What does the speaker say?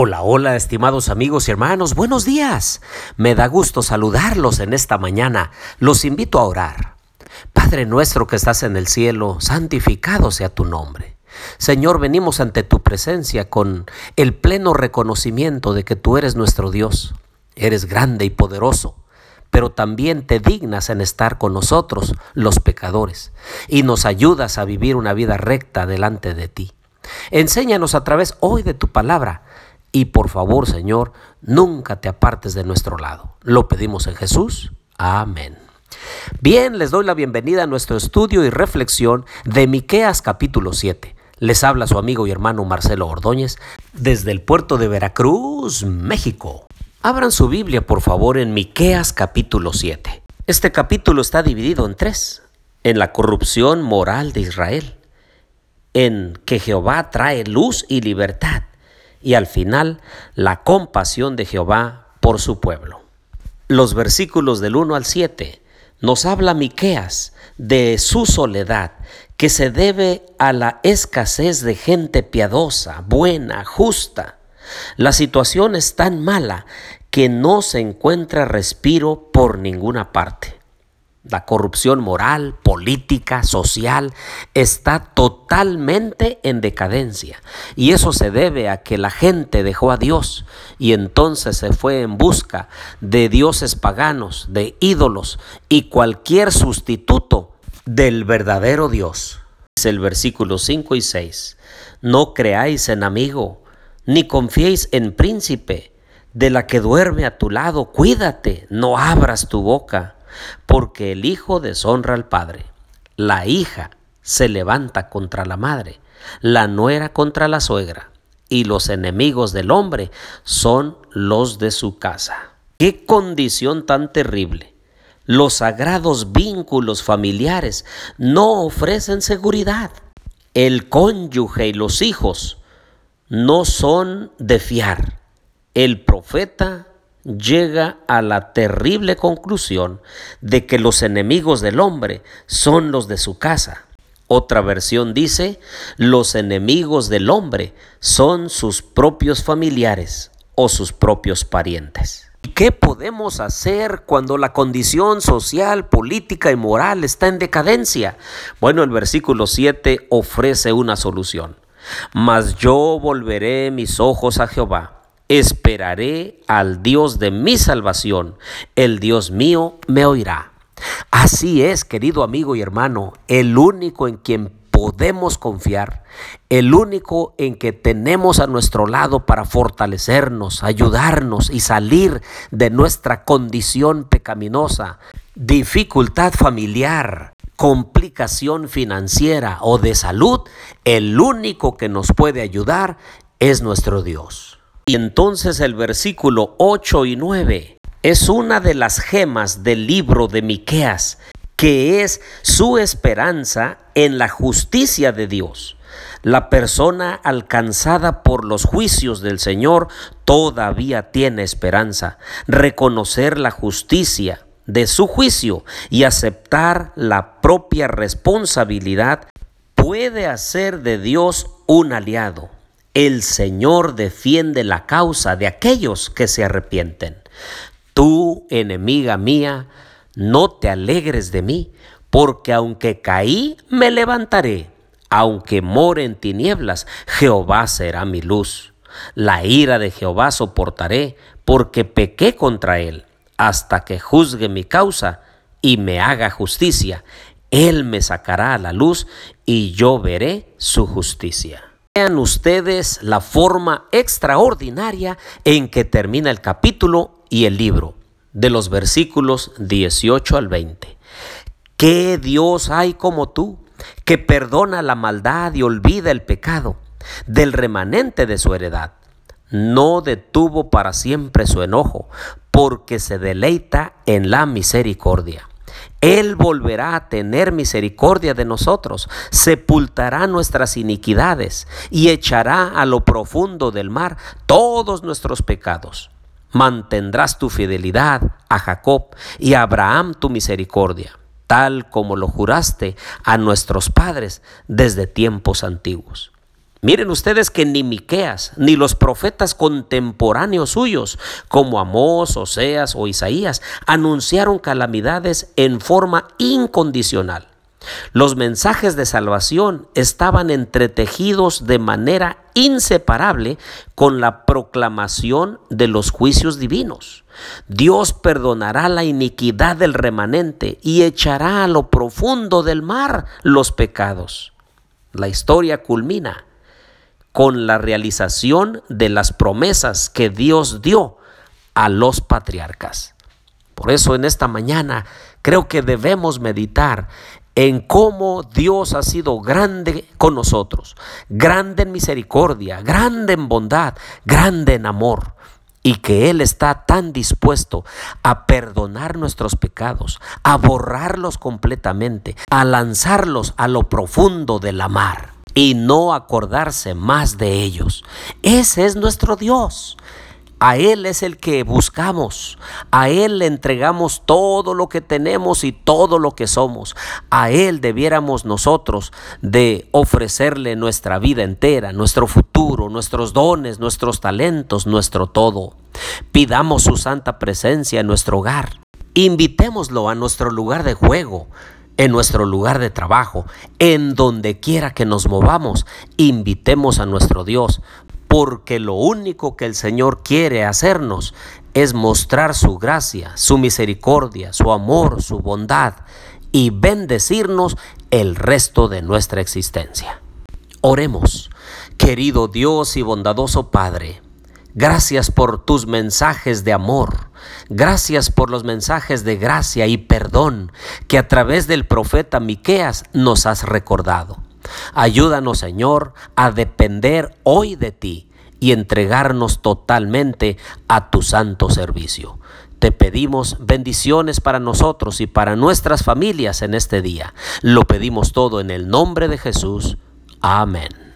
Hola, hola, estimados amigos y hermanos, buenos días. Me da gusto saludarlos en esta mañana. Los invito a orar. Padre nuestro que estás en el cielo, santificado sea tu nombre. Señor, venimos ante tu presencia con el pleno reconocimiento de que tú eres nuestro Dios. Eres grande y poderoso, pero también te dignas en estar con nosotros, los pecadores, y nos ayudas a vivir una vida recta delante de ti. Enséñanos a través hoy de tu palabra y por favor, Señor, nunca te apartes de nuestro lado. Lo pedimos en Jesús. Amén. Bien, les doy la bienvenida a nuestro estudio y reflexión de Miqueas capítulo 7. Les habla su amigo y hermano Marcelo Ordóñez desde el puerto de Veracruz, México. Abran su Biblia, por favor, en Miqueas capítulo 7. Este capítulo está dividido en tres: en la corrupción moral de Israel, en que Jehová trae luz y libertad y al final la compasión de Jehová por su pueblo. Los versículos del 1 al 7 nos habla Miqueas de su soledad que se debe a la escasez de gente piadosa, buena, justa. La situación es tan mala que no se encuentra respiro por ninguna parte. La corrupción moral, política, social está totalmente en decadencia. Y eso se debe a que la gente dejó a Dios y entonces se fue en busca de dioses paganos, de ídolos y cualquier sustituto del verdadero Dios. Dice el versículo 5 y 6. No creáis en amigo, ni confiéis en príncipe. De la que duerme a tu lado, cuídate, no abras tu boca porque el hijo deshonra al padre, la hija se levanta contra la madre, la nuera contra la suegra, y los enemigos del hombre son los de su casa. ¡Qué condición tan terrible! Los sagrados vínculos familiares no ofrecen seguridad. El cónyuge y los hijos no son de fiar. El profeta llega a la terrible conclusión de que los enemigos del hombre son los de su casa. Otra versión dice, los enemigos del hombre son sus propios familiares o sus propios parientes. ¿Qué podemos hacer cuando la condición social, política y moral está en decadencia? Bueno, el versículo 7 ofrece una solución. Mas yo volveré mis ojos a Jehová Esperaré al Dios de mi salvación. El Dios mío me oirá. Así es, querido amigo y hermano, el único en quien podemos confiar, el único en que tenemos a nuestro lado para fortalecernos, ayudarnos y salir de nuestra condición pecaminosa, dificultad familiar, complicación financiera o de salud, el único que nos puede ayudar es nuestro Dios. Y entonces el versículo 8 y 9 es una de las gemas del libro de Miqueas, que es su esperanza en la justicia de Dios. La persona alcanzada por los juicios del Señor todavía tiene esperanza. Reconocer la justicia de su juicio y aceptar la propia responsabilidad puede hacer de Dios un aliado. El Señor defiende la causa de aquellos que se arrepienten. Tú, enemiga mía, no te alegres de mí, porque aunque caí, me levantaré. Aunque more en tinieblas, Jehová será mi luz. La ira de Jehová soportaré, porque pequé contra él, hasta que juzgue mi causa y me haga justicia. Él me sacará a la luz y yo veré su justicia. Vean ustedes la forma extraordinaria en que termina el capítulo y el libro, de los versículos 18 al 20. ¿Qué Dios hay como tú, que perdona la maldad y olvida el pecado del remanente de su heredad? No detuvo para siempre su enojo, porque se deleita en la misericordia. Él volverá a tener misericordia de nosotros, sepultará nuestras iniquidades y echará a lo profundo del mar todos nuestros pecados. Mantendrás tu fidelidad a Jacob y a Abraham tu misericordia, tal como lo juraste a nuestros padres desde tiempos antiguos. Miren ustedes que ni Miqueas ni los profetas contemporáneos suyos, como Amós, Oseas o Isaías, anunciaron calamidades en forma incondicional. Los mensajes de salvación estaban entretejidos de manera inseparable con la proclamación de los juicios divinos. Dios perdonará la iniquidad del remanente y echará a lo profundo del mar los pecados. La historia culmina con la realización de las promesas que Dios dio a los patriarcas. Por eso en esta mañana creo que debemos meditar en cómo Dios ha sido grande con nosotros, grande en misericordia, grande en bondad, grande en amor, y que Él está tan dispuesto a perdonar nuestros pecados, a borrarlos completamente, a lanzarlos a lo profundo de la mar y no acordarse más de ellos. Ese es nuestro Dios. A Él es el que buscamos, a Él le entregamos todo lo que tenemos y todo lo que somos. A Él debiéramos nosotros de ofrecerle nuestra vida entera, nuestro futuro, nuestros dones, nuestros talentos, nuestro todo. Pidamos su santa presencia en nuestro hogar. Invitémoslo a nuestro lugar de juego en nuestro lugar de trabajo, en donde quiera que nos movamos, invitemos a nuestro Dios, porque lo único que el Señor quiere hacernos es mostrar su gracia, su misericordia, su amor, su bondad y bendecirnos el resto de nuestra existencia. Oremos, querido Dios y bondadoso Padre, Gracias por tus mensajes de amor. Gracias por los mensajes de gracia y perdón que a través del profeta Miqueas nos has recordado. Ayúdanos, Señor, a depender hoy de ti y entregarnos totalmente a tu santo servicio. Te pedimos bendiciones para nosotros y para nuestras familias en este día. Lo pedimos todo en el nombre de Jesús. Amén.